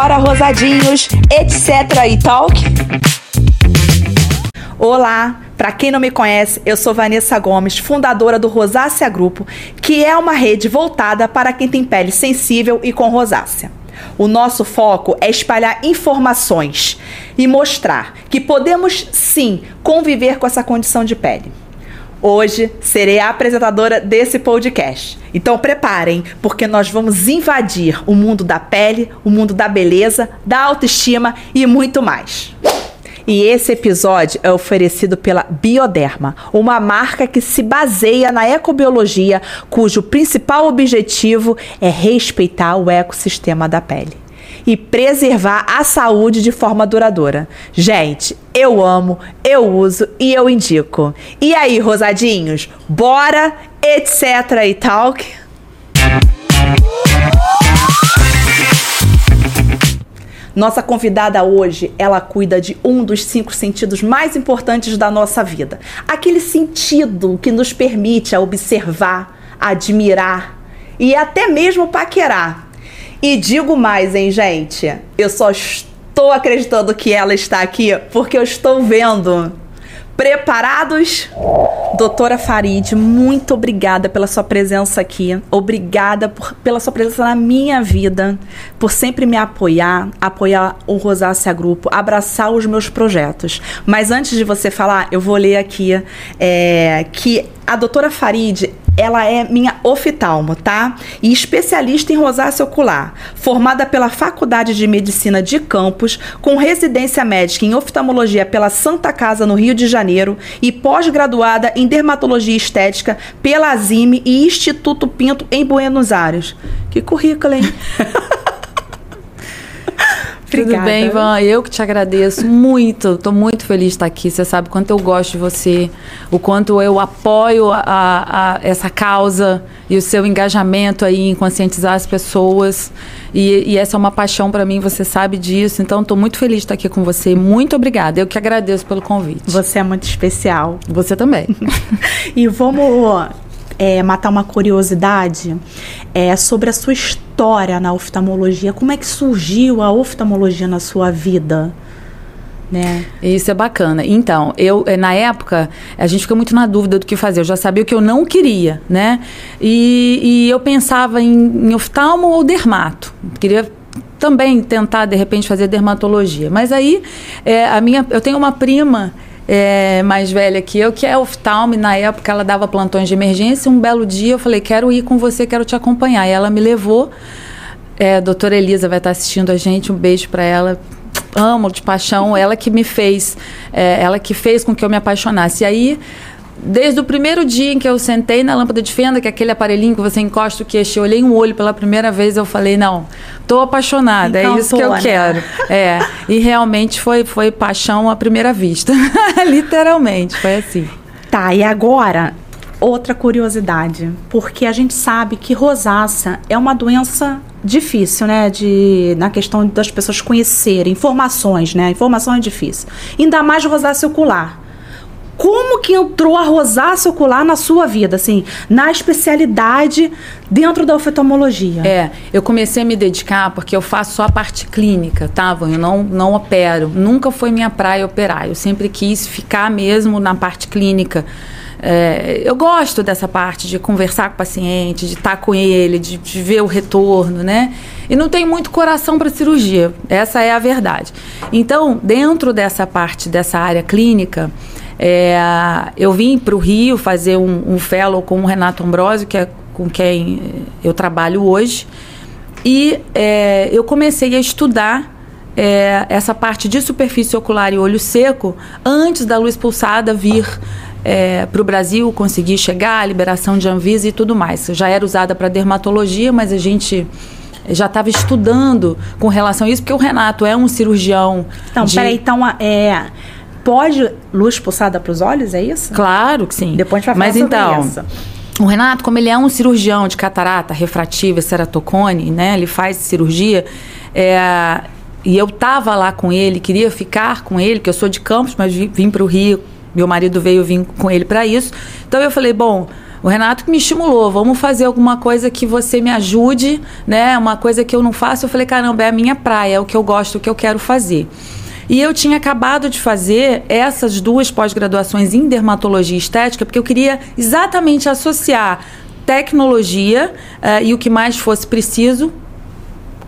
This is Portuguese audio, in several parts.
Bora, rosadinhos, etc. e talk? Olá, para quem não me conhece, eu sou Vanessa Gomes, fundadora do Rosácea Grupo, que é uma rede voltada para quem tem pele sensível e com rosácea. O nosso foco é espalhar informações e mostrar que podemos sim conviver com essa condição de pele. Hoje serei a apresentadora desse podcast. Então preparem, porque nós vamos invadir o mundo da pele, o mundo da beleza, da autoestima e muito mais. E esse episódio é oferecido pela Bioderma, uma marca que se baseia na ecobiologia, cujo principal objetivo é respeitar o ecossistema da pele e preservar a saúde de forma duradoura. Gente, eu amo, eu uso e eu indico. E aí, rosadinhos, bora, etc e talk? Nossa convidada hoje, ela cuida de um dos cinco sentidos mais importantes da nossa vida. Aquele sentido que nos permite observar, admirar e até mesmo paquerar. E digo mais, hein, gente? Eu só estou acreditando que ela está aqui porque eu estou vendo. Preparados? Doutora Farid, muito obrigada pela sua presença aqui. Obrigada por, pela sua presença na minha vida, por sempre me apoiar, apoiar o Rosácea Grupo, abraçar os meus projetos. Mas antes de você falar, eu vou ler aqui é, que a doutora Farid ela é minha oftalmo, tá? E especialista em rosácea ocular, formada pela Faculdade de Medicina de Campos, com residência médica em oftalmologia pela Santa Casa no Rio de Janeiro e pós-graduada em dermatologia estética pela Azime e Instituto Pinto em Buenos Aires. Que currículo, hein? Obrigada. Tudo bem, Ivan? Eu que te agradeço muito. Estou muito feliz de estar aqui. Você sabe quanto eu gosto de você, o quanto eu apoio a, a, essa causa e o seu engajamento aí em conscientizar as pessoas. E, e essa é uma paixão para mim, você sabe disso. Então, estou muito feliz de estar aqui com você. Muito obrigada. Eu que agradeço pelo convite. Você é muito especial. Você também. e vamos é, matar uma curiosidade é, sobre a sua história na oftalmologia. Como é que surgiu a oftalmologia na sua vida? Né? Isso é bacana. Então, eu eh, na época a gente fica muito na dúvida do que fazer. Eu já sabia o que eu não queria, né? E, e eu pensava em, em oftalmo ou dermato. Queria também tentar de repente fazer dermatologia. Mas aí é, a minha, eu tenho uma prima é, mais velha que eu, que é oftalme. Na época, ela dava plantões de emergência. Um belo dia, eu falei: quero ir com você, quero te acompanhar. E ela me levou. É, a doutora Elisa vai estar assistindo a gente. Um beijo para ela. Amo de paixão. Ela que me fez, é, ela que fez com que eu me apaixonasse. E aí desde o primeiro dia em que eu sentei na lâmpada de fenda, que é aquele aparelhinho que você encosta o queixo, eu olhei um olho pela primeira vez, eu falei, não, tô apaixonada, é isso que eu né? quero. É, e realmente foi, foi paixão à primeira vista. Literalmente, foi assim. Tá, e agora, outra curiosidade, porque a gente sabe que rosácea é uma doença difícil, né, de na questão das pessoas conhecerem informações, né? Informação é difícil. Ainda mais rosácea ocular como que entrou a rosácea ocular na sua vida, assim, na especialidade dentro da oftalmologia? É, eu comecei a me dedicar porque eu faço só a parte clínica, tá, Eu não, não opero. Nunca foi minha praia operar. Eu sempre quis ficar mesmo na parte clínica. É, eu gosto dessa parte de conversar com o paciente, de estar com ele, de, de ver o retorno, né? E não tenho muito coração para cirurgia, essa é a verdade. Então, dentro dessa parte, dessa área clínica, é, eu vim para o Rio fazer um, um fellow com o Renato Ambrosio, que é com quem eu trabalho hoje, e é, eu comecei a estudar é, essa parte de superfície ocular e olho seco antes da luz pulsada vir é, para o Brasil, conseguir chegar, a liberação de Anvisa e tudo mais. Já era usada para dermatologia, mas a gente já estava estudando com relação a isso, porque o Renato é um cirurgião. Então, de... peraí, então é pode luz pulsada para os olhos, é isso? Claro que sim. Depois a gente vai falar Mas então, isso. O Renato, como ele é um cirurgião de catarata refrativa ceratocone, né? Ele faz cirurgia. É, e eu tava lá com ele, queria ficar com ele, que eu sou de Campos, mas vim, vim para o Rio. Meu marido veio vir com ele para isso. Então eu falei, bom, O Renato que me estimulou, vamos fazer alguma coisa que você me ajude, né? Uma coisa que eu não faço. Eu falei, caramba, é a minha praia, é o que eu gosto, o que eu quero fazer. E eu tinha acabado de fazer essas duas pós-graduações em dermatologia estética, porque eu queria exatamente associar tecnologia uh, e o que mais fosse preciso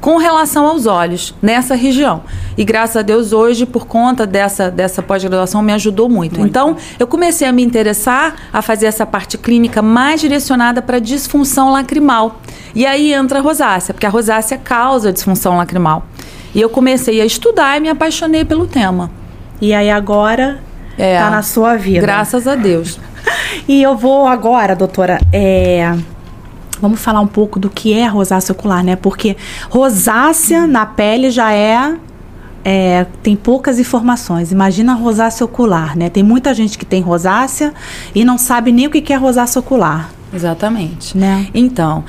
com relação aos olhos nessa região. E graças a Deus hoje, por conta dessa, dessa pós-graduação, me ajudou muito. muito. Então, eu comecei a me interessar a fazer essa parte clínica mais direcionada para disfunção lacrimal. E aí entra a rosácea, porque a rosácea causa disfunção lacrimal. E eu comecei a estudar e me apaixonei pelo tema. E aí agora é, tá na sua vida. Graças a Deus. e eu vou agora, doutora, é, Vamos falar um pouco do que é rosácea ocular, né? Porque rosácea na pele já é, é, tem poucas informações. Imagina rosácea ocular, né? Tem muita gente que tem rosácea e não sabe nem o que é rosácea ocular. Exatamente. Né? Então,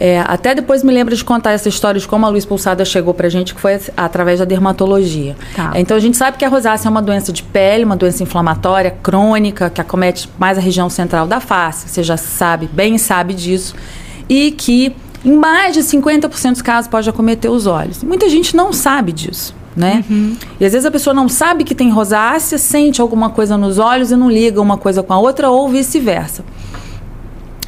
é, até depois me lembro de contar essa história de como a luz pulsada chegou pra gente, que foi através da dermatologia. Tá. Então a gente sabe que a rosácea é uma doença de pele, uma doença inflamatória, crônica, que acomete mais a região central da face. Você já sabe, bem sabe disso e que em mais de 50% dos casos pode acometer os olhos. Muita gente não sabe disso. Né? Uhum. E às vezes a pessoa não sabe que tem rosácea, sente alguma coisa nos olhos e não liga uma coisa com a outra, ou vice-versa.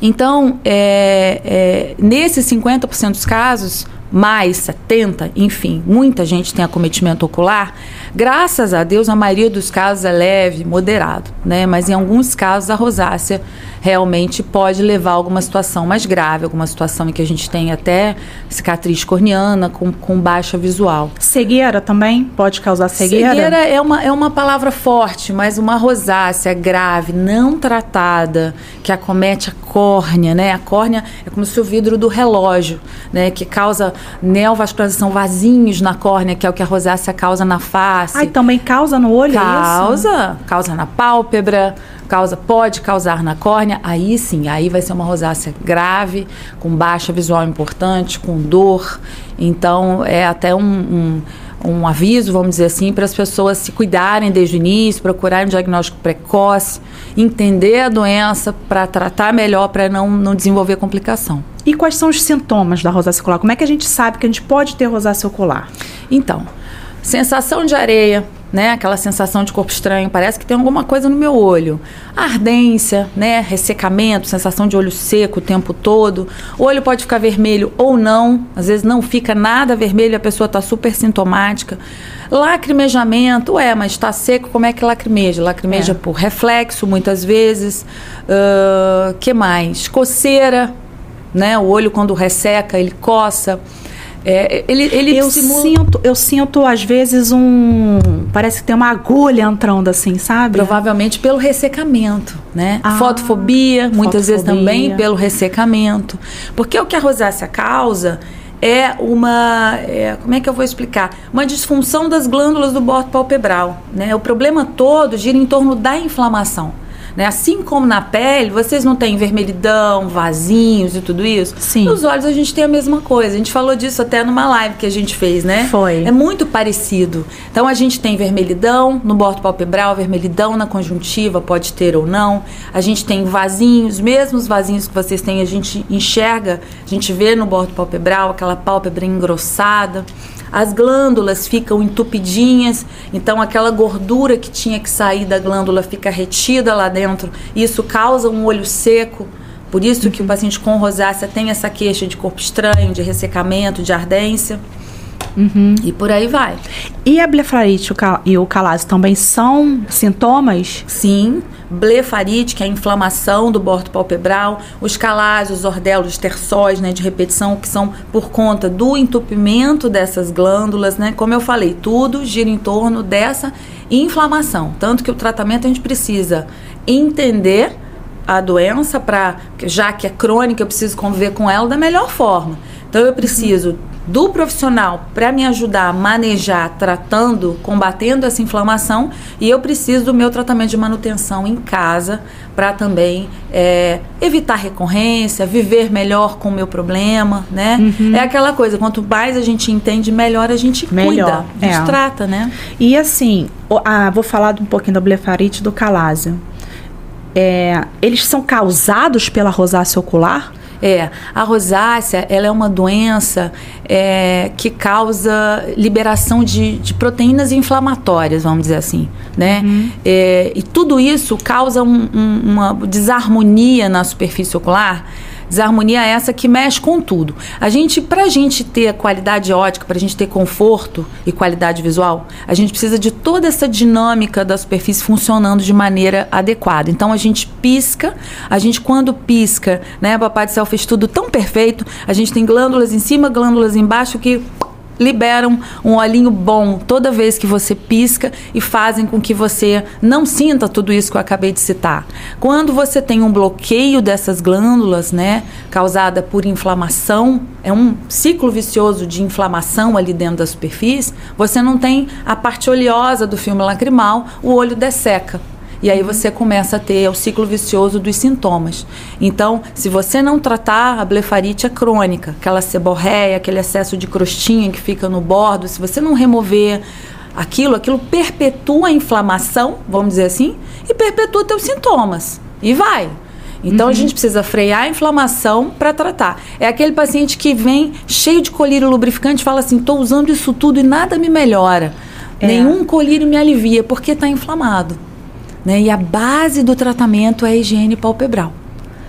Então, é, é, nesses 50% dos casos, mais 70, enfim, muita gente tem acometimento ocular. Graças a Deus, a maioria dos casos é leve, moderado, né? Mas em alguns casos a rosácea realmente pode levar a alguma situação mais grave, alguma situação em que a gente tem até cicatriz corneana com, com baixa visual. Cegueira também pode causar cegueira? Cegueira é uma, é uma palavra forte, mas uma rosácea grave, não tratada, que acomete a córnea, né? A córnea é como se o vidro do relógio, né? Que causa neovascularização, vasinhos na córnea, que é o que a rosácea causa na face. Ah, também causa no olho, Causa, é isso? causa na pálpebra, causa, pode causar na córnea, aí sim, aí vai ser uma rosácea grave, com baixa visual importante, com dor. Então, é até um, um um aviso, vamos dizer assim, para as pessoas se cuidarem desde o início, procurarem um diagnóstico precoce, entender a doença para tratar melhor, para não, não desenvolver complicação. E quais são os sintomas da rosácea ocular? Como é que a gente sabe que a gente pode ter rosácea ocular? Então, sensação de areia, né? Aquela sensação de corpo estranho, parece que tem alguma coisa no meu olho. Ardência, né? Ressecamento, sensação de olho seco o tempo todo. O olho pode ficar vermelho ou não, às vezes não fica nada vermelho, a pessoa está super sintomática. Lacrimejamento, é, mas está seco, como é que lacrimeja? Lacrimeja é. por reflexo, muitas vezes. Uh, que mais? Coceira, né? O olho quando resseca, ele coça. É, ele, ele eu simula... sinto, eu sinto às vezes um, parece que tem uma agulha entrando assim, sabe? Provavelmente pelo ressecamento, né? Ah, fotofobia, muitas vezes também pelo ressecamento, porque o que a rosácea causa é uma, é, como é que eu vou explicar? Uma disfunção das glândulas do bordo palpebral, né? O problema todo gira em torno da inflamação. Né? Assim como na pele, vocês não têm vermelhidão, vasinhos e tudo isso? Sim. Nos olhos a gente tem a mesma coisa. A gente falou disso até numa live que a gente fez, né? Foi. É muito parecido. Então a gente tem vermelhidão no bordo palpebral, vermelhidão na conjuntiva, pode ter ou não. A gente tem vasinhos, mesmos vasinhos que vocês têm, a gente enxerga, a gente vê no bordo palpebral aquela pálpebra engrossada as glândulas ficam entupidinhas, então aquela gordura que tinha que sair da glândula fica retida lá dentro. Isso causa um olho seco. Por isso uhum. que o paciente com rosácea tem essa queixa de corpo estranho, de ressecamento, de ardência. Uhum. E por aí vai. E a blefarite e o calase também são sintomas? Sim. Blefarite, que é a inflamação do bordo palpebral, os calais, os ordelos, os terçóis né, de repetição, que são por conta do entupimento dessas glândulas, né? Como eu falei, tudo gira em torno dessa inflamação. Tanto que o tratamento a gente precisa entender a doença para, já que é crônica, eu preciso conviver com ela da melhor forma. Então eu preciso do profissional para me ajudar a manejar, tratando, combatendo essa inflamação, e eu preciso do meu tratamento de manutenção em casa para também é, evitar recorrência, viver melhor com o meu problema, né? Uhum. É aquela coisa, quanto mais a gente entende, melhor a gente melhor, cuida, a gente é. trata, né? E assim, vou falar um pouquinho da blefarite do calásio é, eles são causados pela rosácea ocular? É, a rosácea ela é uma doença é, que causa liberação de, de, proteínas inflamatórias, vamos dizer assim, né? Uhum. É, e tudo isso causa um, um, uma desarmonia na superfície ocular Desarmonia é essa que mexe com tudo. A gente, pra gente ter qualidade ótica, pra gente ter conforto e qualidade visual, a gente precisa de toda essa dinâmica da superfície funcionando de maneira adequada. Então a gente pisca, a gente quando pisca, né, papai do céu fez tudo tão perfeito, a gente tem glândulas em cima, glândulas embaixo que liberam um olhinho bom toda vez que você pisca e fazem com que você não sinta tudo isso que eu acabei de citar. Quando você tem um bloqueio dessas glândulas, né, causada por inflamação, é um ciclo vicioso de inflamação ali dentro da superfície, você não tem a parte oleosa do filme lacrimal, o olho desseca. E aí você começa a ter o ciclo vicioso dos sintomas. Então, se você não tratar a blefarite é crônica, aquela seborreia, aquele excesso de crostinha que fica no bordo, se você não remover aquilo, aquilo perpetua a inflamação, vamos dizer assim, e perpetua teus sintomas. E vai. Então uhum. a gente precisa frear a inflamação para tratar. É aquele paciente que vem cheio de colírio lubrificante e fala assim: estou usando isso tudo e nada me melhora. É. Nenhum colírio me alivia porque está inflamado. Né? E a base do tratamento é a higiene palpebral.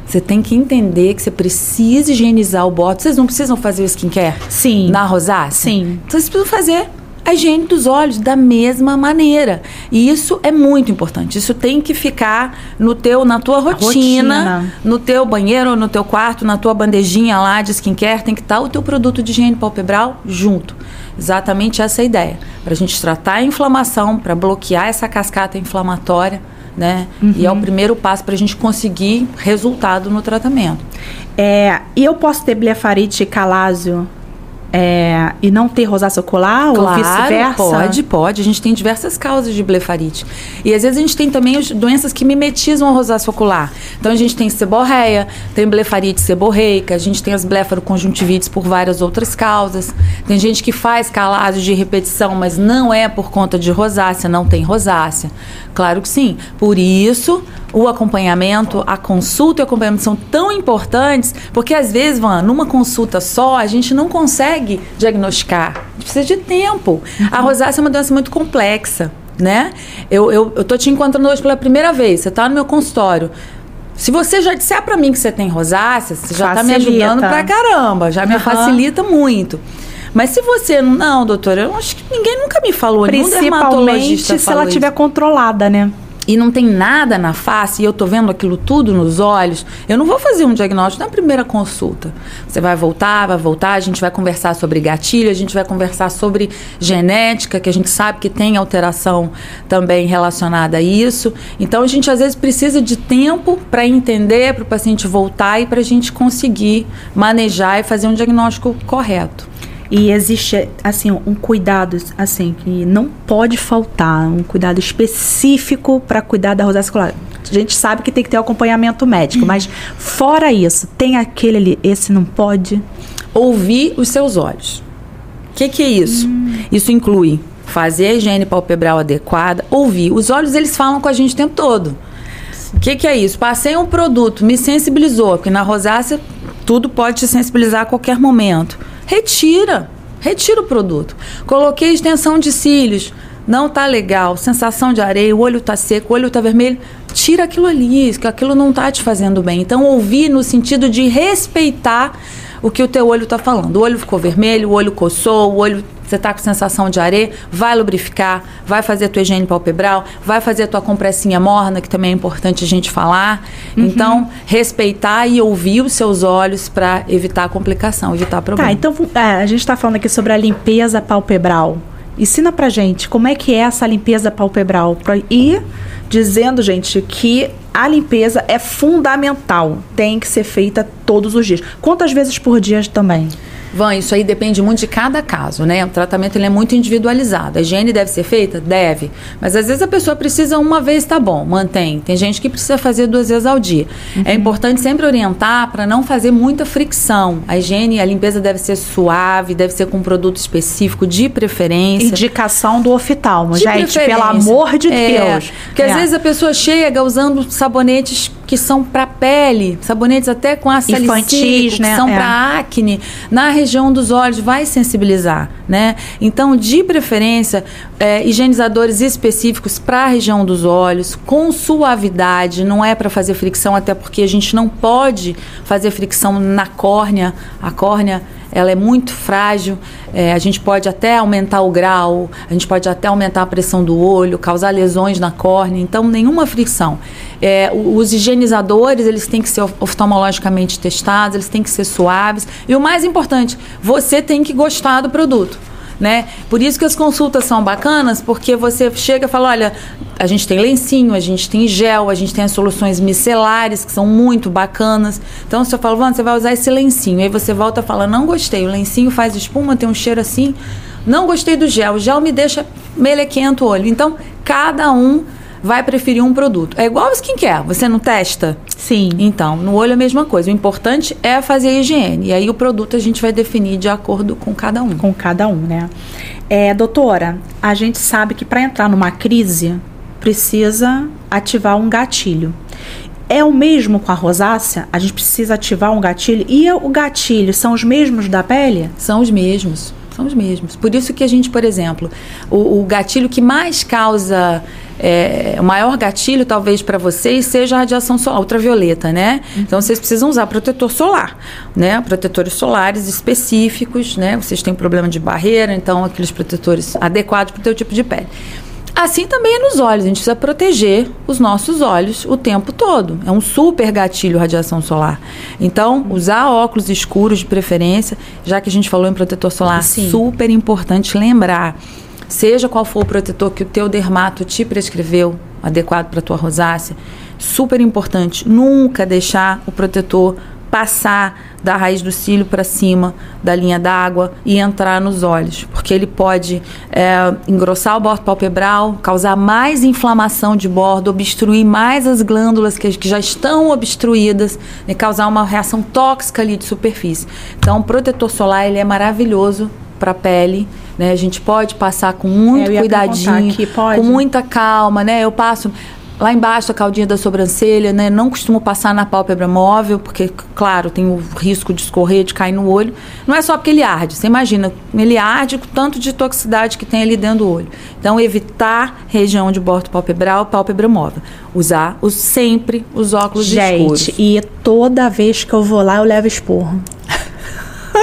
Você tem que entender que você precisa higienizar o bótox. Vocês não precisam fazer o skincare? Sim. Na rosácea? Sim. Então vocês precisam fazer a higiene dos olhos da mesma maneira. E isso é muito importante. Isso tem que ficar no teu, na tua rotina, rotina, no teu banheiro, no teu quarto, na tua bandejinha lá de skincare, tem que estar o teu produto de higiene palpebral junto. Exatamente essa ideia. Para a gente tratar a inflamação, para bloquear essa cascata inflamatória, né? Uhum. E é o primeiro passo para a gente conseguir resultado no tratamento. É, e eu posso ter blefarite calásio é, e não ter rosácea ocular claro, ou vice-versa? Pode, pode. A gente tem diversas causas de blefarite. E às vezes a gente tem também as doenças que mimetizam a rosácea ocular. Então a gente tem seborreia, tem blefarite seborreica, a gente tem as blefaroconjuntivites por várias outras causas. Tem gente que faz calásio de repetição, mas não é por conta de rosácea, não tem rosácea. Claro que sim. Por isso, o acompanhamento, a consulta e o acompanhamento são tão importantes, porque às vezes, Van, numa consulta só, a gente não consegue diagnosticar. A gente precisa de tempo. Uhum. A rosácea é uma doença muito complexa, né? Eu, eu, eu tô te encontrando hoje pela primeira vez, você está no meu consultório. Se você já disser para mim que você tem rosácea, você já está me ajudando pra caramba, já me uhum. facilita muito. Mas se você não, doutora, eu acho que ninguém nunca me falou, Principalmente se ela estiver controlada, né? E não tem nada na face e eu tô vendo aquilo tudo nos olhos, eu não vou fazer um diagnóstico na primeira consulta. Você vai voltar, vai voltar, a gente vai conversar sobre gatilho, a gente vai conversar sobre genética, que a gente sabe que tem alteração também relacionada a isso. Então a gente às vezes precisa de tempo para entender, para o paciente voltar e para a gente conseguir manejar e fazer um diagnóstico correto. E existe, assim, um cuidado, assim, que não pode faltar, um cuidado específico para cuidar da rosácea escolar. A gente sabe que tem que ter acompanhamento médico, mas fora isso, tem aquele ali, esse não pode? Ouvir os seus olhos. O que, que é isso? Hum. Isso inclui fazer a higiene palpebral adequada, ouvir. Os olhos, eles falam com a gente o tempo todo. O que, que é isso? Passei um produto, me sensibilizou, porque na rosácea tudo pode te sensibilizar a qualquer momento retira. Retira o produto. Coloquei extensão de cílios. Não tá legal. Sensação de areia, o olho tá seco, o olho tá vermelho. Tira aquilo ali, que aquilo não tá te fazendo bem. Então, ouvir no sentido de respeitar o que o teu olho está falando. O olho ficou vermelho, o olho coçou, o olho você está com sensação de areia, vai lubrificar, vai fazer a tua higiene palpebral, vai fazer a tua compressinha morna, que também é importante a gente falar. Uhum. Então, respeitar e ouvir os seus olhos para evitar complicação, evitar problema. Tá, então é, a gente está falando aqui sobre a limpeza palpebral. Ensina pra gente como é que é essa limpeza palpebral. E dizendo, gente, que a limpeza é fundamental, tem que ser feita todos os dias. Quantas vezes por dia também? Van, isso aí depende muito de cada caso, né? O tratamento ele é muito individualizado. A higiene deve ser feita? Deve. Mas às vezes a pessoa precisa uma vez, tá bom, mantém. Tem gente que precisa fazer duas vezes ao dia. Uhum. É importante sempre orientar para não fazer muita fricção. A higiene, a limpeza deve ser suave, deve ser com um produto específico, de preferência. Indicação do oftalmo, de gente, pelo amor de é, Deus. Porque é. às vezes a pessoa chega usando sabonetes que são para pele, sabonetes até com ácido infantis, né? que são é. para acne, na região dos olhos vai sensibilizar, né? Então, de preferência, é, higienizadores específicos para a região dos olhos, com suavidade, não é para fazer fricção, até porque a gente não pode fazer fricção na córnea. A córnea ela é muito frágil. É, a gente pode até aumentar o grau, a gente pode até aumentar a pressão do olho, causar lesões na córnea. Então, nenhuma fricção. É, os higienizadores, eles têm que ser oftalmologicamente testados, eles têm que ser suaves. E o mais importante, você tem que gostar do produto né? Por isso que as consultas são bacanas, porque você chega e fala, olha, a gente tem lencinho, a gente tem gel, a gente tem as soluções micelares que são muito bacanas. Então você fala, você vai usar esse lencinho. Aí você volta e fala, não gostei, o lencinho faz espuma, tem um cheiro assim. Não gostei do gel, o gel me deixa melequento o olho. Então, cada um vai preferir um produto. É igual ao skincare, você não testa? Sim. Então, no olho é a mesma coisa. O importante é fazer a higiene. E aí o produto a gente vai definir de acordo com cada um. Com cada um, né? É, doutora, a gente sabe que para entrar numa crise precisa ativar um gatilho. É o mesmo com a rosácea? A gente precisa ativar um gatilho? E o gatilho são os mesmos da pele? São os mesmos. São os mesmos. Por isso que a gente, por exemplo, o, o gatilho que mais causa é, o maior gatilho, talvez, para vocês seja a radiação solar, ultravioleta, né? Uhum. Então, vocês precisam usar protetor solar, né? Protetores solares específicos, né? Vocês têm problema de barreira, então, aqueles protetores adequados para o teu tipo de pele. Assim também é nos olhos, a gente precisa proteger os nossos olhos o tempo todo. É um super gatilho radiação solar. Então, usar óculos escuros de preferência, já que a gente falou em protetor solar, Sim. super importante lembrar seja qual for o protetor que o teu dermato te prescreveu, adequado para a tua rosácea, super importante, nunca deixar o protetor passar da raiz do cílio para cima da linha d'água e entrar nos olhos, porque ele pode é, engrossar o bordo palpebral, causar mais inflamação de bordo, obstruir mais as glândulas que, que já estão obstruídas e causar uma reação tóxica ali de superfície. Então, o protetor solar ele é maravilhoso para a pele né? A gente pode passar com muito é, cuidadinho, aqui, com muita calma, né? Eu passo lá embaixo a caldinha da sobrancelha, né? Não costumo passar na pálpebra móvel, porque, claro, tem o risco de escorrer, de cair no olho. Não é só porque ele arde. Você imagina, ele arde com tanto de toxicidade que tem ali dentro do olho. Então, evitar região de bordo palpebral, pálpebra móvel. Usar os, sempre os óculos Gente, escuros. Gente, e toda vez que eu vou lá, eu levo esporro.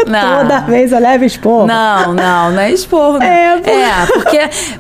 Não. Toda vez eu levo esporro. Não, não, não é esporro. É, por... é, porque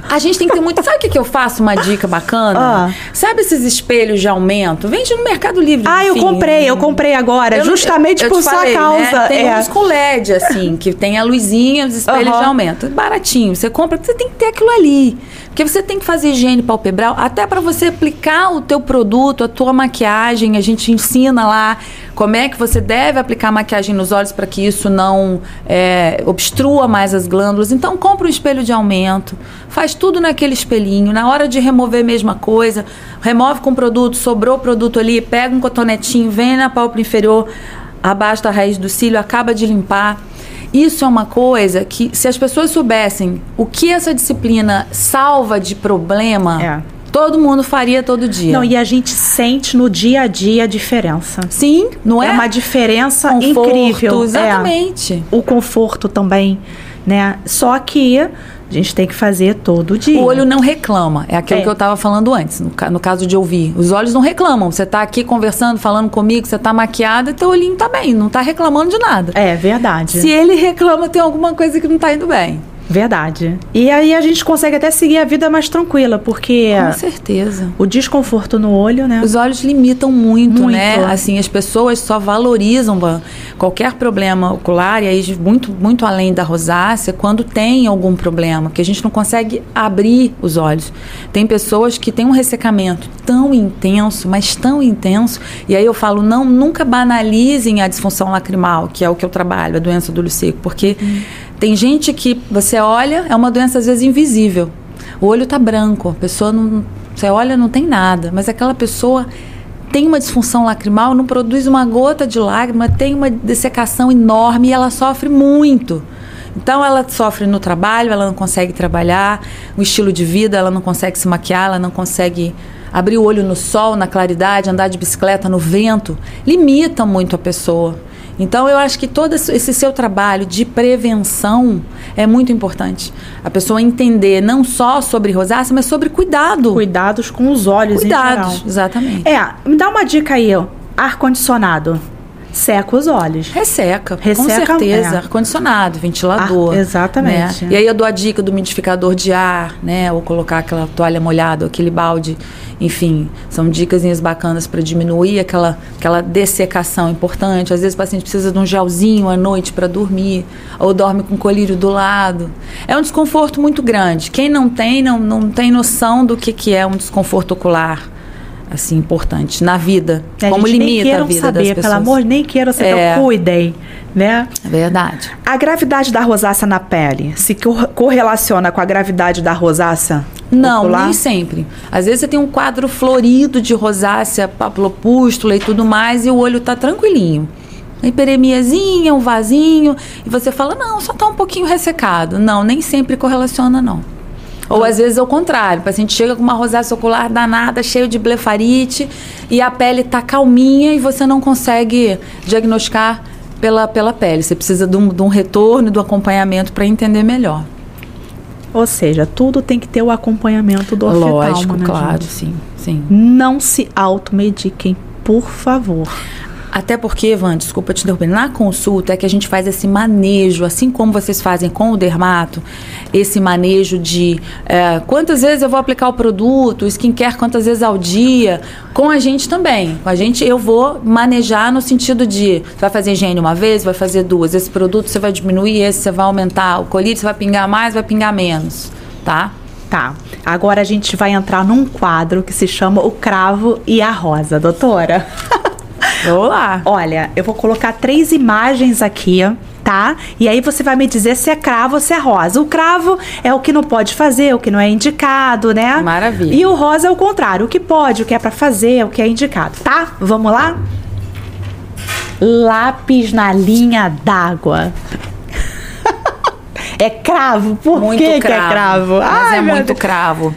a gente tem que ter muito. Sabe o que, que eu faço? Uma dica bacana? Ah. Sabe esses espelhos de aumento? Vende no Mercado Livre. Ah, eu comprei, eu comprei agora, eu, justamente eu, por sua falei, causa. Né? Tem é. uns com LED, assim, que tem a luzinha, os espelhos uhum. de aumento. Baratinho. Você compra, você tem que ter aquilo ali. Porque você tem que fazer higiene palpebral, até para você aplicar o teu produto, a tua maquiagem, a gente ensina lá como é que você deve aplicar maquiagem nos olhos para que isso não é, obstrua mais as glândulas. Então, compra um espelho de aumento, faz tudo naquele espelhinho. Na hora de remover, mesma coisa. Remove com produto, sobrou produto ali, pega um cotonetinho, vem na pálpebra inferior, abaixo da raiz do cílio, acaba de limpar. Isso é uma coisa que, se as pessoas soubessem o que essa disciplina salva de problema, é. Todo mundo faria todo dia. Não, e a gente sente no dia a dia a diferença. Sim, não é? É uma diferença conforto, incrível. Exatamente. É. O conforto também, né? Só que a gente tem que fazer todo dia. O olho não reclama. É aquilo é. que eu estava falando antes, no, no, caso de ouvir. Os olhos não reclamam. Você está aqui conversando, falando comigo, você está maquiada, teu olhinho está bem, não está reclamando de nada. É verdade. Se ele reclama, tem alguma coisa que não está indo bem. Verdade. E aí a gente consegue até seguir a vida mais tranquila, porque. Com certeza. O desconforto no olho, né? Os olhos limitam muito, muito. né? Assim, as pessoas só valorizam qualquer problema ocular, e aí muito, muito além da rosácea, quando tem algum problema, porque a gente não consegue abrir os olhos. Tem pessoas que têm um ressecamento tão intenso, mas tão intenso, e aí eu falo, não, nunca banalizem a disfunção lacrimal, que é o que eu trabalho, a doença do olho seco, porque hum. Tem gente que você olha, é uma doença às vezes invisível. O olho tá branco, a pessoa não. Você olha, não tem nada, mas aquela pessoa tem uma disfunção lacrimal, não produz uma gota de lágrima, tem uma dessecação enorme e ela sofre muito. Então ela sofre no trabalho, ela não consegue trabalhar, o estilo de vida, ela não consegue se maquiar, ela não consegue abrir o olho no sol, na claridade, andar de bicicleta no vento, limita muito a pessoa. Então, eu acho que todo esse seu trabalho de prevenção é muito importante. A pessoa entender não só sobre rosácea, mas sobre cuidado. Cuidados com os olhos, Cuidados, exatamente. É, me dá uma dica aí, ar-condicionado seca os olhos. Resseca, Resseca com certeza. É. Ar-condicionado, ventilador. Ah, exatamente. Né? E aí eu dou a dica do umidificador de ar, né? Ou colocar aquela toalha molhada, aquele balde. Enfim, são dicas bacanas para diminuir aquela, aquela dessecação importante. Às vezes o paciente precisa de um gelzinho à noite para dormir, ou dorme com colírio do lado. É um desconforto muito grande. Quem não tem, não, não tem noção do que, que é um desconforto ocular assim importante na vida. É, como limita a vida saber, das pessoas. Pelo amor, nem queiram saber, é. cuidem, né? É verdade. A gravidade da rosácea na pele se correlaciona com a gravidade da rosácea? Não, nem sempre. Às vezes você tem um quadro florido de rosácea, papilopústula e tudo mais e o olho tá tranquilinho. Uma hiperemiazinha, um vasinho, e você fala, não, só tá um pouquinho ressecado. Não, nem sempre correlaciona, não. Ou às vezes é o contrário, o paciente chega com uma rosácea ocular danada, cheio de blefarite, e a pele está calminha e você não consegue diagnosticar pela, pela pele. Você precisa de um, de um retorno, do acompanhamento para entender melhor. Ou seja, tudo tem que ter o acompanhamento do oftalmo, Lógico, né, claro, gente? sim, sim. Não se automediquem, por favor. Até porque, Van, desculpa te interromper, na consulta é que a gente faz esse manejo, assim como vocês fazem com o dermato, esse manejo de é, quantas vezes eu vou aplicar o produto, o skincare quantas vezes ao dia, com a gente também. Com a gente eu vou manejar no sentido de, você vai fazer higiene uma vez, vai fazer duas, esse produto você vai diminuir, esse você vai aumentar, o colírio você vai pingar mais, vai pingar menos, tá? Tá. Agora a gente vai entrar num quadro que se chama O Cravo e a Rosa, doutora. Vamos lá. Olha, eu vou colocar três imagens aqui tá? E aí você vai me dizer se é cravo ou se é rosa. O cravo é o que não pode fazer, o que não é indicado, né? Maravilha. E o rosa é o contrário, o que pode, o que é para fazer, o que é indicado, tá? Vamos lá? Lápis na linha d'água. é cravo? Por muito que, cravo, que é cravo? Mas Ai, é muito Deus. cravo.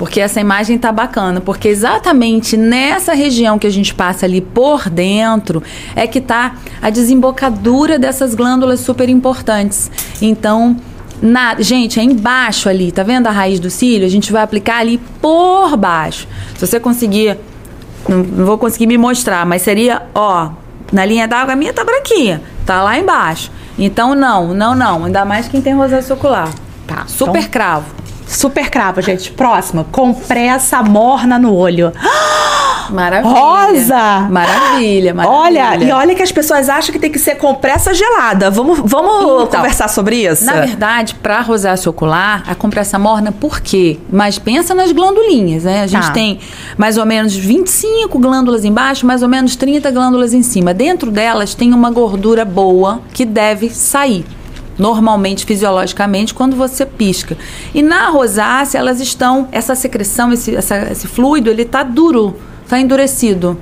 Porque essa imagem tá bacana, porque exatamente nessa região que a gente passa ali por dentro é que tá a desembocadura dessas glândulas super importantes. Então, na, gente, é embaixo ali, tá vendo a raiz do cílio? A gente vai aplicar ali por baixo. Se você conseguir, não, não vou conseguir me mostrar, mas seria, ó, na linha d'água a minha tá branquinha, tá lá embaixo. Então não, não, não, ainda mais quem tem rosácea ocular. Tá. Super então, cravo. Super cravo, gente. Próximo. Compressa morna no olho. Maravilha. Rosa! Maravilha, maravilha. Olha, e olha que as pessoas acham que tem que ser compressa gelada. Vamos, vamos então, conversar sobre isso? Na verdade, para rosácea ocular, a compressa morna, por quê? Mas pensa nas glandulinhas, né? A gente tá. tem mais ou menos 25 glândulas embaixo, mais ou menos 30 glândulas em cima. Dentro delas tem uma gordura boa que deve sair normalmente, fisiologicamente, quando você pisca. E na rosácea, elas estão, essa secreção, esse, essa, esse fluido, ele está duro, está endurecido.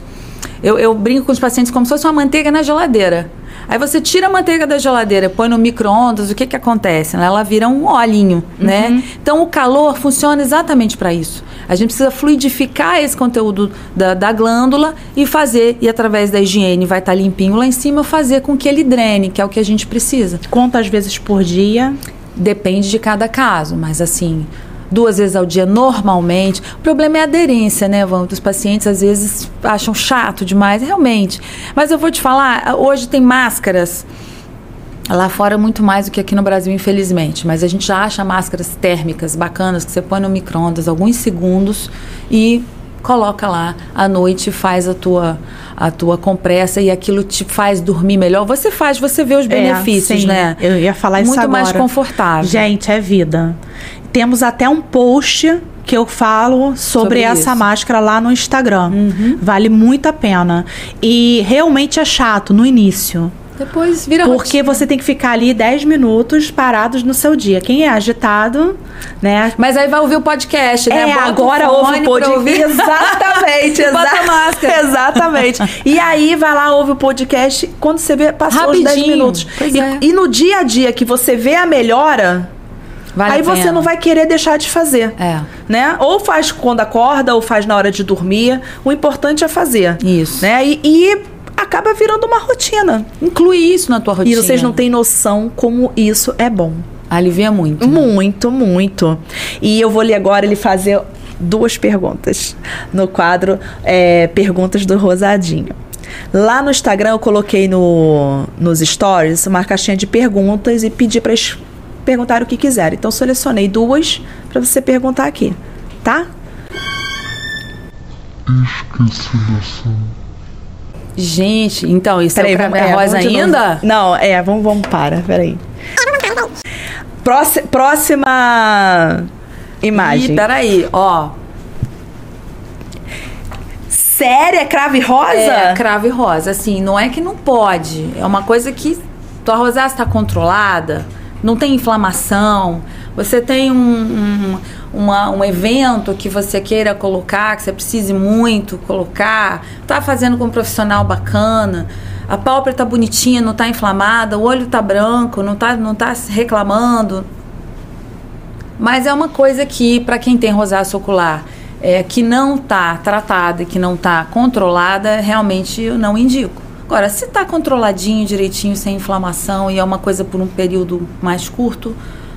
Eu, eu brinco com os pacientes como se fosse uma manteiga na geladeira. Aí você tira a manteiga da geladeira, põe no micro-ondas, o que, que acontece? Ela vira um olhinho, né? uhum. né? Então o calor funciona exatamente para isso. A gente precisa fluidificar esse conteúdo da, da, glândula e fazer, e através da higiene vai estar tá limpinho lá em cima, fazer com que ele drene, que é o que a gente precisa. Quantas vezes por dia? Depende de cada caso, mas assim, duas vezes ao dia normalmente. O problema é a aderência, né, Vamos? Os pacientes às vezes acham chato demais, realmente. Mas eu vou te falar, hoje tem máscaras Lá fora muito mais do que aqui no Brasil, infelizmente. Mas a gente já acha máscaras térmicas bacanas que você põe no micro-ondas alguns segundos e coloca lá à noite, faz a tua a tua compressa e aquilo te faz dormir melhor. Você faz, você vê os É, benefícios, sim, né? Eu ia falar isso Muito agora. mais confortável. Gente, é vida. Temos até um post que eu falo sobre, Sobre essa isso. Uhum. máscara lá no Instagram. Vale muito a pena. E realmente é chato no início. Depois vira Porque rotina. você tem que ficar ali 10 minutos parados no seu dia. Quem é agitado, né? Mas aí vai ouvir o podcast, né? É, Bota agora o ouve o podcast. Exatamente, Bota exa- a máscara. Exatamente. E aí vai lá, ouve o podcast. Quando você vê, passou os 10 Rapidinho. minutos. E, é. e no dia a dia que você vê a melhora, Vale aí você não vai querer deixar de fazer. É. Né? Ou faz quando acorda, ou faz na hora de dormir. O importante é fazer. Isso. Né? E, e acaba virando uma rotina. Inclui isso na tua rotina. E vocês não têm noção como isso é bom. Alivia muito. né? Muito, muito. E eu vou ler agora ele fazer duas perguntas no quadro é, Perguntas do Rosadinho. Lá no Instagram eu coloquei no, nos stories uma caixinha de perguntas e pedi para eles perguntarem o que quiserem. Então selecionei duas para você perguntar aqui, tá? Esqueci. Gente, então, isso é o vamos- é, Rosa de ainda? Não, é, vamos, vamos, para, peraí. Próxima, próxima imagem. Ih, peraí, ó. Séria, crave rosa? É, crave rosa. Assim, não é que não pode. É uma coisa que tua rosácea está controlada, não tem inflamação. Você tem um, um, uma- um evento que você queira colocar, que você precise muito colocar, tá fazendo com um profissional bacana. A pálpebra tá bonitinha, não tá inflamada, o olho tá branco, não tá, não tá reclamando. Mas é uma coisa que, para quem tem rosácea ocular, é, que não está tratada e que não está controlada, realmente eu não indico. Agora, se está controladinho, direitinho, sem inflamação e é uma coisa por um período mais curto,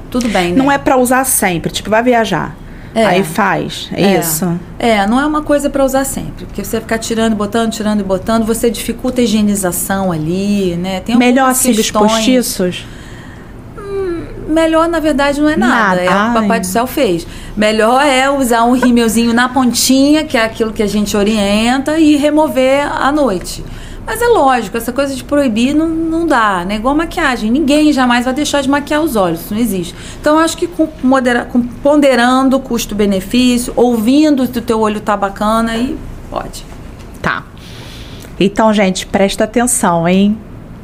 tudo bem. Né? Não é pra usar sempre, tipo, vai viajar. É. Aí faz, é, isso. É, não é uma coisa para usar sempre, porque você ficar tirando, e botando, tirando e botando, você dificulta a higienização ali, né? Tem Melhor cílios questões. postiços? Melhor, na verdade, não é nada. Nada. É o que o Papai Ai. do Céu fez. Melhor é usar um rímelzinho na pontinha, que é aquilo que a gente orienta, e remover à noite. Mas é lógico, essa coisa de proibir não, não dá, né? Igual maquiagem. Ninguém jamais vai deixar de maquiar os olhos, isso não existe. Então, acho que com, modera, com ponderando custo-benefício, ouvindo se o teu olho tá bacana, aí pode. Tá. Então, gente, presta atenção, hein?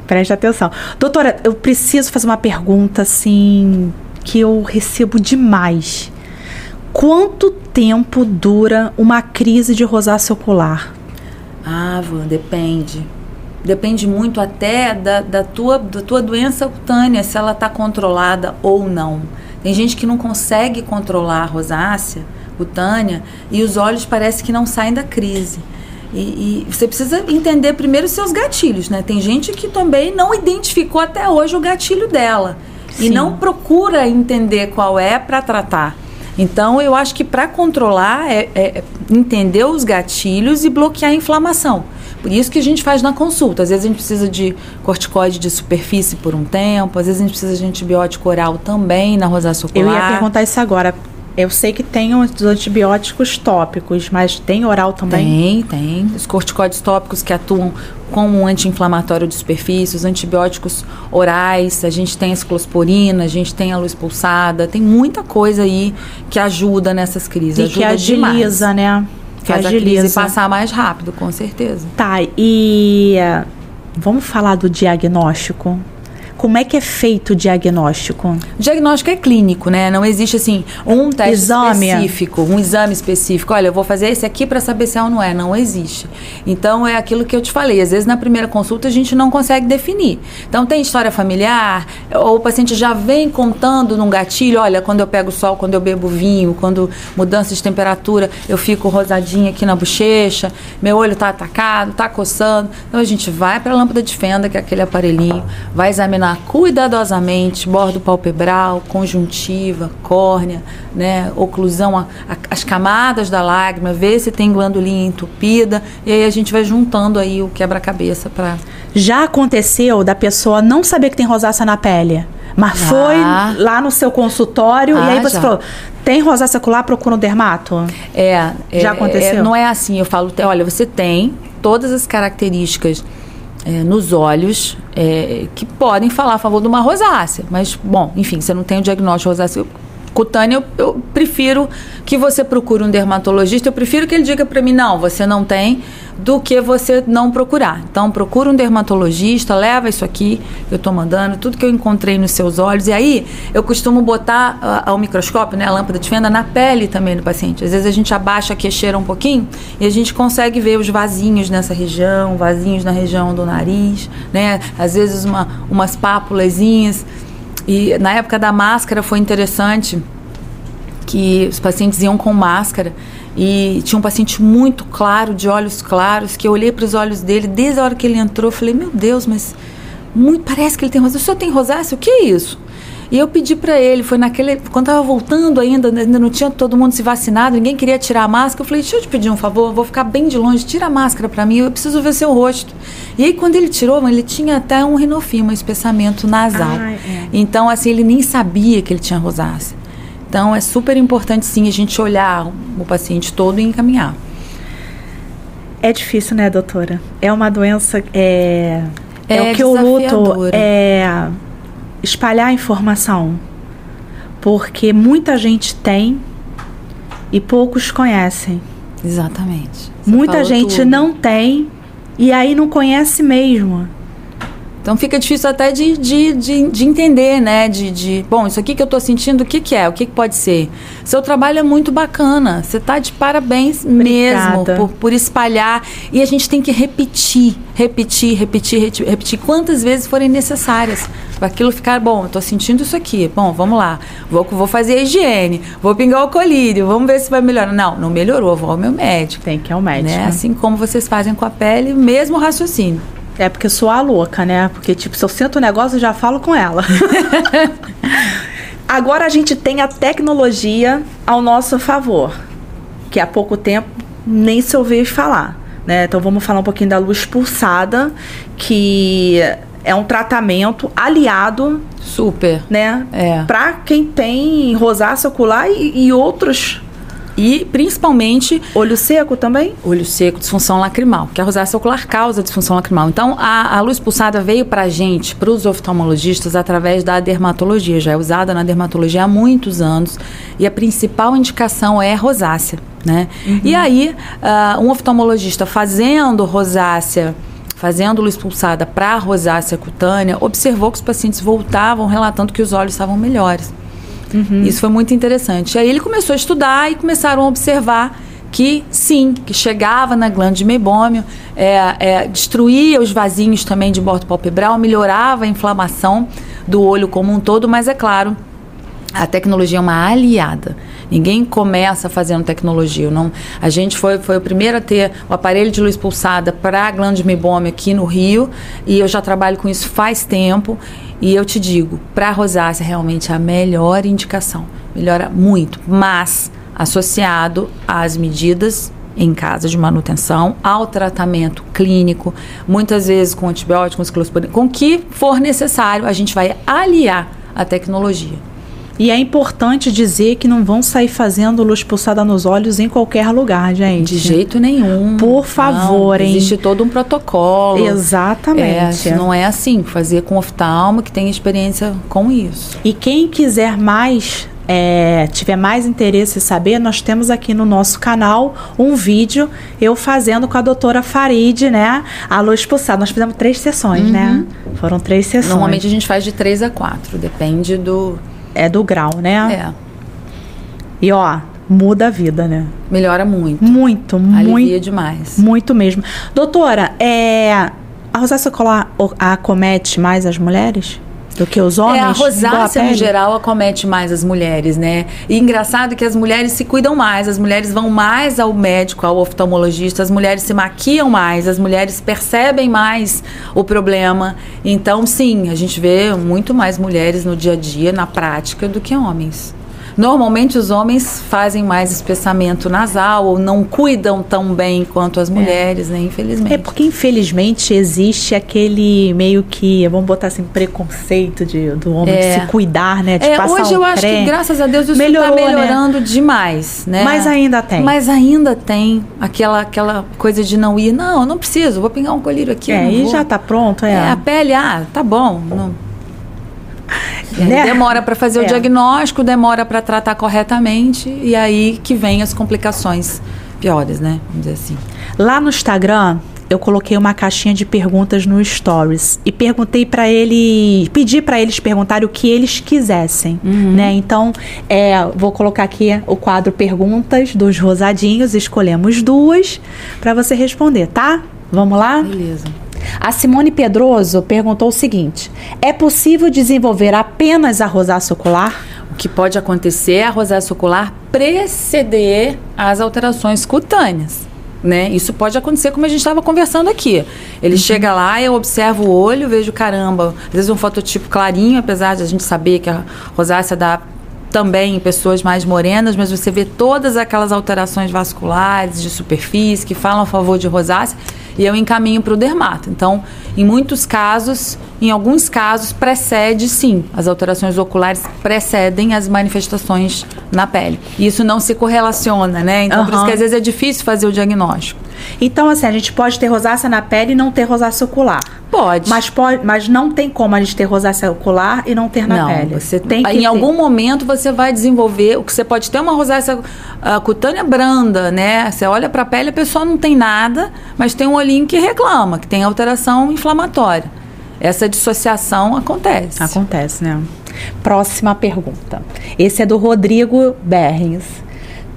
Presta atenção. Doutora, eu preciso fazer uma pergunta, assim, que eu recebo demais. Quanto tempo dura uma crise de rosácea ocular? Ah, Van, depende. Depende muito até da, da, tua, da tua doença cutânea, se ela está controlada ou não. Tem gente que não consegue controlar a rosácea cutânea e os olhos parece que não saem da crise. E, e você precisa entender primeiro os seus gatilhos, né? Tem gente que também não identificou até hoje o gatilho dela e Sim. não procura entender qual é para tratar. Então, eu acho que para controlar é, é entender os gatilhos e bloquear a inflamação. Por isso que a gente faz na consulta. Às vezes a gente precisa de corticoide de superfície por um tempo, às vezes a gente precisa de antibiótico oral também na rosácea Eu ocular. ia perguntar isso agora. Eu sei que tem os antibióticos tópicos, mas tem oral também? Tem, tem. Os corticoides tópicos que atuam como um anti-inflamatório de superfície, os antibióticos orais, a gente tem a ciclosporina, a gente tem a luz pulsada, tem muita coisa aí que ajuda nessas crises. E que ajuda agiliza, demais. né? Que Faz a crise agiliza. passar mais rápido, com certeza. Tá, e eh, vamos falar do diagnóstico? Como é que é feito o diagnóstico? O diagnóstico é clínico, né? Não existe assim um teste Exame. específico, um exame específico. Olha, eu vou fazer esse aqui para saber se é ou não é. Não existe. Então é aquilo que eu te falei. Às vezes na primeira consulta a gente não consegue definir. Então tem história familiar, ou o paciente já vem contando num gatilho. Olha, quando eu pego sol, quando eu bebo vinho, quando mudança de temperatura, eu fico rosadinha aqui na bochecha, meu olho tá atacado, tá coçando. Então a gente vai para a lâmpada de fenda, que é aquele aparelhinho, vai examinar cuidadosamente bordo palpebral, conjuntiva, córnea, né, oclusão, a- a- as camadas da lágrima, ver se tem glandulinha entupida, e aí a gente vai juntando aí o quebra-cabeça para Já aconteceu da pessoa não saber que tem rosácea na pele, Mas Já. foi lá no seu consultório e Ah, aí você já. falou: tem rosácea ocular, procura um dermato? É, é, Já aconteceu? é, não é assim, eu falo, olha, você tem todas as características é, nos olhos é, que podem falar a favor de uma rosácea. Mas, bom, enfim, você não tem o diagnóstico rosácea cutânea, eu, eu prefiro que você procure um dermatologista, eu prefiro que ele diga para mim, não, você não tem, do que você não procurar. Então, procura um dermatologista, leva isso aqui, eu estou mandando, tudo que eu encontrei nos seus olhos. E aí, eu costumo botar ah, ao microscópio, né, a lâmpada de fenda, na pele também do paciente. Às vezes a gente abaixa a queixeira um pouquinho e a gente consegue ver os vasinhos nessa região, vasinhos na região do nariz, né? Às vezes uma, umas pápulazinhas. E na época da máscara foi interessante que os pacientes iam com máscara e tinha um paciente muito claro, de olhos claros, que eu olhei para os olhos dele desde a hora que ele entrou, falei, meu Deus, mas muito, parece que ele tem rosácea. O senhor tem rosácea? O que é isso? E eu pedi para ele, foi naquele. Quando estava voltando ainda, ainda não tinha todo mundo se vacinado, ninguém queria tirar a máscara. Eu falei: deixa eu te pedir um favor, vou ficar bem de longe, tira a máscara para mim, eu preciso ver seu rosto. E aí, quando ele tirou, ele tinha até um rinofima, um espessamento nasal. Ai, é. Então, assim, ele nem sabia que ele tinha rosácea. Então, é super importante, sim, a gente olhar o paciente todo e encaminhar. É difícil, né, doutora? É uma doença. É, é, É o que eu luto é espalhar informação. Porque muita gente tem e poucos conhecem. Exatamente. Você muita gente tudo. não tem e aí não conhece mesmo. Então fica difícil até de, de, de, de entender, né? De, de, bom, isso aqui que eu tô sentindo, o que, que é? O que, que pode ser? Seu trabalho é muito bacana. Você tá de parabéns mesmo Obrigada. por, por espalhar. E a gente tem que repetir, repetir, repetir, reti- repetir quantas vezes forem necessárias. Para aquilo ficar, bom, eu tô sentindo isso aqui. Bom, vamos lá. Vou, vou fazer a higiene, vou pingar o colírio, vamos ver se vai melhorar. Não, não melhorou, vou ao meu médico. Tem que ir ao médico. Né? Assim como vocês fazem com a pele, mesmo raciocínio. É porque eu sou a louca, né? Porque, tipo, se eu sinto o negócio, eu já falo com ela. Agora a gente tem a tecnologia ao nosso favor, que há pouco tempo nem se ouviu falar. Né? Então vamos falar um pouquinho da luz pulsada, que é um tratamento aliado, Super. né? É. Para quem tem rosácea ocular e, e outros. E principalmente Olho seco também? olho seco, disfunção lacrimal, que a rosácea ocular causa disfunção lacrimal. Então, a, a luz pulsada veio para a gente, para os oftalmologistas, através da dermatologia. Já é usada na dermatologia há muitos anos e a principal indicação é rosácea, né? E aí, ah, um oftalmologista fazendo rosácea fazendo luz pulsada para rosácea cutânea, observou que os pacientes voltavam relatando que os olhos estavam melhores. Isso foi muito interessante. E aí ele começou a estudar e começaram a observar que sim, que chegava na glândula de meibômio, é, é, destruía os vasinhos também de bordo palpebral, melhorava a inflamação do olho como um todo, mas é claro, a tecnologia é uma aliada. Ninguém começa fazendo tecnologia. Não, a gente foi, foi o primeiro a ter o aparelho de luz pulsada para a glândula de meibômio aqui no Rio e eu já trabalho com isso faz tempo. E eu te digo, para a rosácea realmente é a melhor indicação. Melhora muito, mas associado às medidas em casa de manutenção, ao tratamento clínico, muitas vezes com antibióticos, com o que for necessário, a gente vai aliar a tecnologia. E é importante dizer que não vão sair fazendo luz pulsada nos olhos em qualquer lugar, gente. De jeito nenhum. Por favor, Não, hein? Existe todo um protocolo. É, Exatamente. isso não é assim. Fazer com oftalmo que tem experiência com isso. E quem quiser mais, é, tiver mais interesse em saber, nós temos aqui no nosso canal um vídeo eu fazendo com a doutora Farid, né? A luz pulsada. Nós fizemos três sessões, né? Foram três sessões. Normalmente a gente faz de 3 a 4, depende do. É do grau, né? É. E ó, muda a vida, né? Melhora muito. Muito, Alivia muito, demais. muito mesmo. Doutora, é, a rosácea o- acomete mais as mulheres do que os homens? É, a rosácea, no geral, acomete mais as mulheres, né? E engraçado que as mulheres se cuidam mais, as mulheres vão mais ao médico, ao oftalmologista, as mulheres se maquiam mais, as mulheres percebem mais o problema. Então, sim, a gente vê muito mais mulheres no dia a dia, na prática, do que homens. Normalmente os homens fazem mais espessamento nasal ou não cuidam tão bem quanto as mulheres, né? Infelizmente. É porque, infelizmente, existe aquele meio que, vamos botar assim, preconceito de, do homem É. de se cuidar, né? De É, passar hoje um eu acho que, creme. graças a Deus, isso está né? melhorando demais, né? Mas ainda tem. Mas ainda tem aquela, aquela coisa de não ir. Não, não preciso, vou pingar um colírio aqui. É, e vou. já tá pronto, é. É, a pele, ah, tá bom. Não. Né? Demora para fazer É. o diagnóstico, demora para tratar corretamente e aí que vem as complicações piores, né? Vamos dizer assim. Lá no Instagram, eu coloquei uma caixinha de perguntas no Stories e perguntei pra ele, pedi pra eles perguntarem o que eles quisessem, né? Então, é, vou colocar aqui o quadro perguntas dos rosadinhos, escolhemos duas pra você responder, tá? Vamos lá? Beleza. A Simone Pedroso perguntou o seguinte: é possível desenvolver apenas a rosácea ocular? O que pode acontecer é a rosácea ocular preceder as alterações cutâneas. Né? Isso pode acontecer como a gente estava conversando aqui. Ele chega lá, eu observo o olho, vejo caramba, às vezes um fototipo clarinho, apesar de a gente saber que a rosácea dá também em pessoas mais morenas, mas você vê todas aquelas alterações vasculares de superfície que falam a favor de rosácea e eu encaminho para o dermato. Então, em muitos casos, em alguns casos, precede sim, as alterações oculares precedem as manifestações na pele. E isso não se correlaciona, né? Então, por isso que às vezes é difícil fazer o diagnóstico. Então, assim, a gente pode ter rosácea na pele e não ter rosácea ocular. Pode. Mas, pode, mas não tem como a gente ter rosácea ocular e não ter na não, pele. você tem que em ter. algum momento você vai desenvolver o que você pode ter uma rosácea ah, cutânea branda, né? Você olha para a pele, a pessoa não tem nada, mas tem um olhinho que reclama, que tem alteração inflamatória. Essa dissociação acontece. Acontece, né? Próxima pergunta. Esse é do Rodrigo Berrens.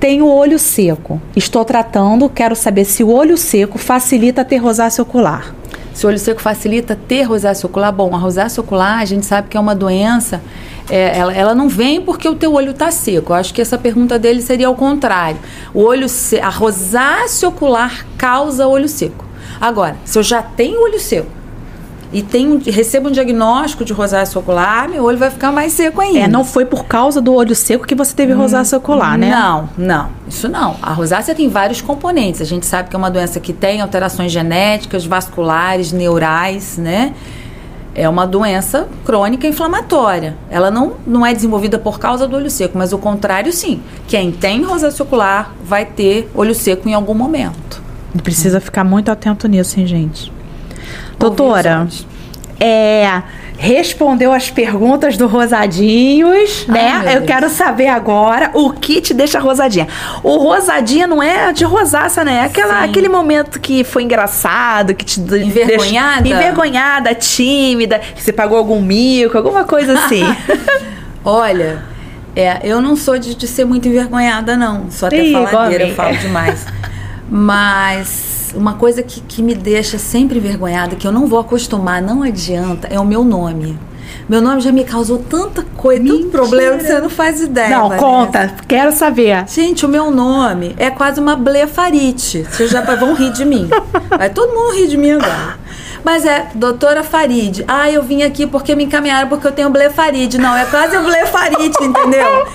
Tenho olho seco. Estou tratando, quero saber se o olho seco facilita ter rosácea ocular. Se o olho seco facilita ter rosácea ocular, bom, a rosácea ocular a gente sabe que é uma doença, é, ela, ela não vem porque o teu olho está seco. Eu acho que essa pergunta dele seria ao contrário. O olho a rosácea ocular causa olho seco. Agora, se eu já tenho olho seco e tenho, recebo um diagnóstico de rosácea ocular, meu olho vai ficar mais seco ainda. É, não foi por causa do olho seco que você teve rosácea ocular, né? Não, não, isso não. A rosácea tem vários componentes. A gente sabe que é uma doença que tem alterações genéticas, vasculares, neurais, né? É uma doença crônica inflamatória. Ela não, não é desenvolvida por causa do olho seco, mas o contrário, sim. Quem tem rosácea ocular vai ter olho seco em algum momento. Precisa ficar muito atento nisso, hein, gente? Doutora, é, respondeu as perguntas do Rosadinhos, Ai, né? Eu Deus. quero saber agora o que te deixa rosadinha. O rosadinha não é de rosácea, né? É Aquela, Sim. aquele momento que foi engraçado, que te Envergonhada? deixa- envergonhada, tímida, que você pagou algum mico, alguma coisa assim. Olha, é, eu não sou de, de ser muito envergonhada, não. Sou até Ih, faladeira, eu falo demais. Mas uma coisa que, que me deixa sempre envergonhada, que eu não vou acostumar, não adianta, é o meu nome. Meu nome já me causou tanta coisa, tanto problema que você não faz ideia. não, Vanessa. conta, quero saber. Gente, o meu nome é quase uma blefarite. Vocês já vão rir de mim. Vai todo mundo rir de mim agora. Mas é, doutora Farid. Ah, eu vim aqui porque me encaminharam porque eu tenho blefaride. Não, é quase blefarite, entendeu?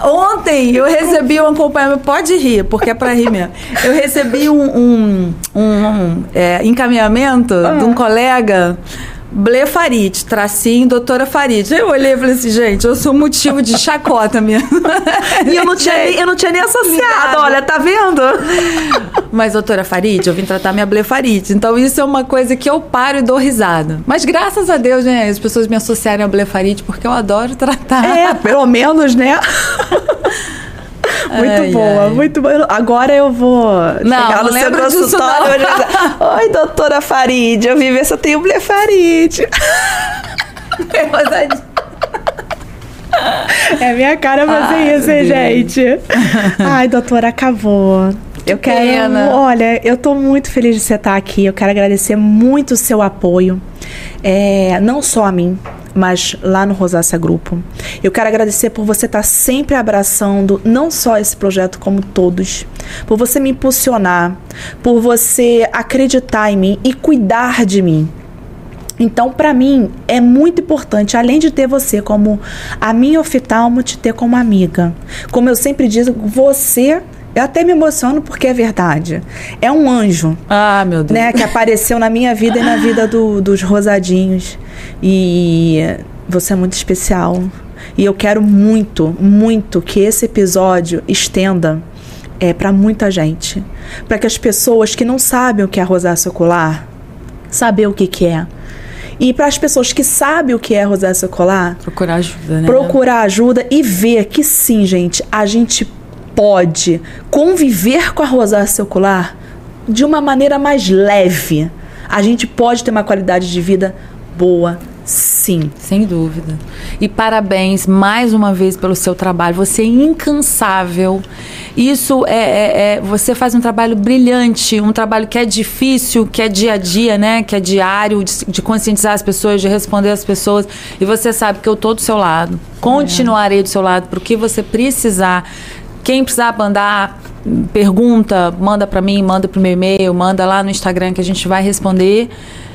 Ontem eu recebi um acompanhamento, pode rir, porque é pra rir mesmo. Eu recebi um, um, um, um, é, encaminhamento de um colega. Blefarite, tracinho, doutora Farid. Eu olhei e falei assim, gente, eu sou motivo de chacota mesmo. E eu não tinha, nem- eu não tinha nem associado, olha, tá vendo? Mas, doutora Farid, eu vim tratar minha blefarite. Então, isso é uma coisa que eu paro e dou risada. Mas, graças a Deus, né, as pessoas me associarem à blefarite, porque eu adoro tratar. É, pelo menos, né? Muito Ai, boa, ai. muito boa. Agora eu vou Não, chegar no seu consultório e dizer, Oi, doutora Farid, eu vim ver se eu tenho blefarite. É minha cara fazer Ai, isso, hein, gente? Ai, doutora, acabou. eu quero. pena. Olha, eu tô muito feliz de você estar aqui. Eu quero agradecer muito o seu apoio. É, não só a mim, mas lá no Rosácea Grupo. Eu quero agradecer por você estar sempre abraçando não só esse projeto, como todos. Por você me impulsionar, por você acreditar em mim e cuidar de mim. Então, para mim, é muito importante, além de ter você como a minha oftalmo, te ter como amiga. Como eu sempre digo, você eu até me emociono porque é verdade. É um anjo. Ah, meu Deus. Né, que apareceu na minha vida e na vida do, dos rosadinhos. E você é muito especial. E eu quero muito, muito que esse episódio estenda é, para muita gente. Para que as pessoas que não sabem o que é rosácea ocular, saber o que, que é. E para as pessoas que sabem o que é rosácea ocular, procurar ajuda, né? Procurar ajuda e ver que sim, gente, a gente pode conviver com a rosácea ocular de uma maneira mais leve. A gente pode ter uma qualidade de vida boa, sim. Sem dúvida. E parabéns mais uma vez pelo seu trabalho. Você é incansável. Isso é, é, é, Você faz um trabalho brilhante, um trabalho que é difícil, que é dia a dia, né? Que é diário, de, de conscientizar as pessoas, de responder as pessoas. E você sabe que eu estou do seu lado. Continuarei do seu lado para o que você precisar quem precisar mandar pergunta, manda para mim, manda pro meu e-mail, manda lá no Instagram que a gente vai responder.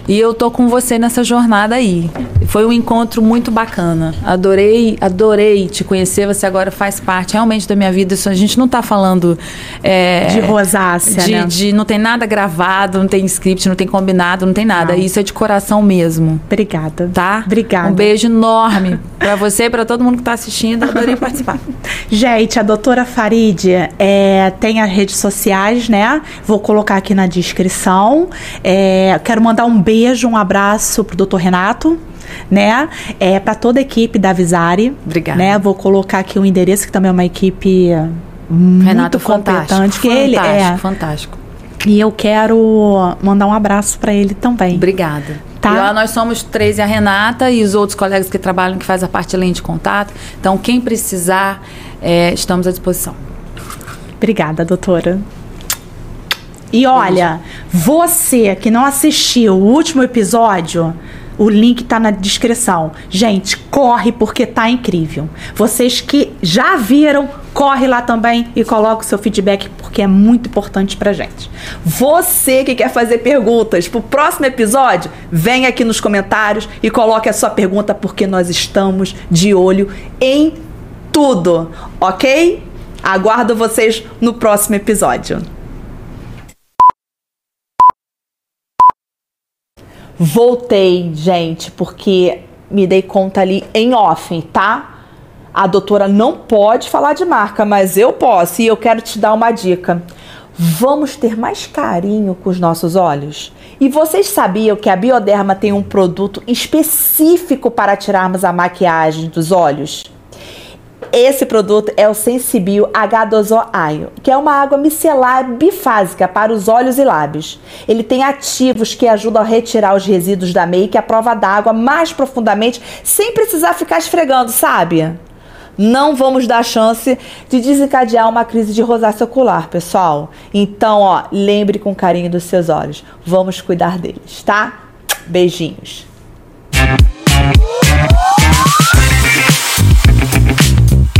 E eu tô com você nessa jornada aí. Foi um encontro muito bacana. Adorei, adorei te conhecer. Você agora faz parte realmente da minha vida. Isso a gente não tá falando é, de rosácea, de, né? de não tem nada gravado, não tem script, não tem combinado, não tem nada. Não. Isso é de coração mesmo. Obrigada. Tá? Obrigada. Um beijo enorme para você e para todo mundo que tá assistindo. Adorei participar. Gente, a doutora Farid é, tem as redes sociais, né? Vou colocar aqui na descrição. É, quero mandar um beijo um abraço pro doutor Renato né? É para toda a equipe da Visari. Obrigada. Né? Vou colocar aqui o endereço que também é uma equipe muito Renato, competente. Que ele é fantástico. E eu quero mandar um abraço para ele também. Obrigada. Tá? E lá nós somos três e a Renata e os outros colegas que trabalham, que faz a parte além de contato. Então, quem precisar, é, estamos à disposição. Obrigada, doutora. E olha, você que não assistiu o último episódio, o link tá na descrição. Gente, corre porque tá incrível. Vocês que já viram, corre lá também e coloca o seu feedback porque é muito importante pra gente. Você que quer fazer perguntas pro próximo episódio, vem aqui nos comentários e coloque a sua pergunta porque nós estamos de olho em tudo, ok? Aguardo vocês no próximo episódio. Voltei, gente, porque me dei conta ali em off, tá? A doutora não pode falar de marca, mas eu posso e eu quero te dar uma dica. Vamos ter mais carinho com os nossos olhos? E vocês sabiam que a Bioderma tem um produto específico para tirarmos a maquiagem dos olhos? Esse produto é o Sensibio H2O que é uma água micelar bifásica para os olhos e lábios. Ele tem ativos que ajudam a retirar os resíduos da make à prova d'água mais profundamente, sem precisar ficar esfregando, sabe? Não vamos dar chance de desencadear uma crise de rosácea ocular, pessoal. Então, ó, lembre com carinho dos seus olhos. Vamos cuidar deles, tá? Beijinhos.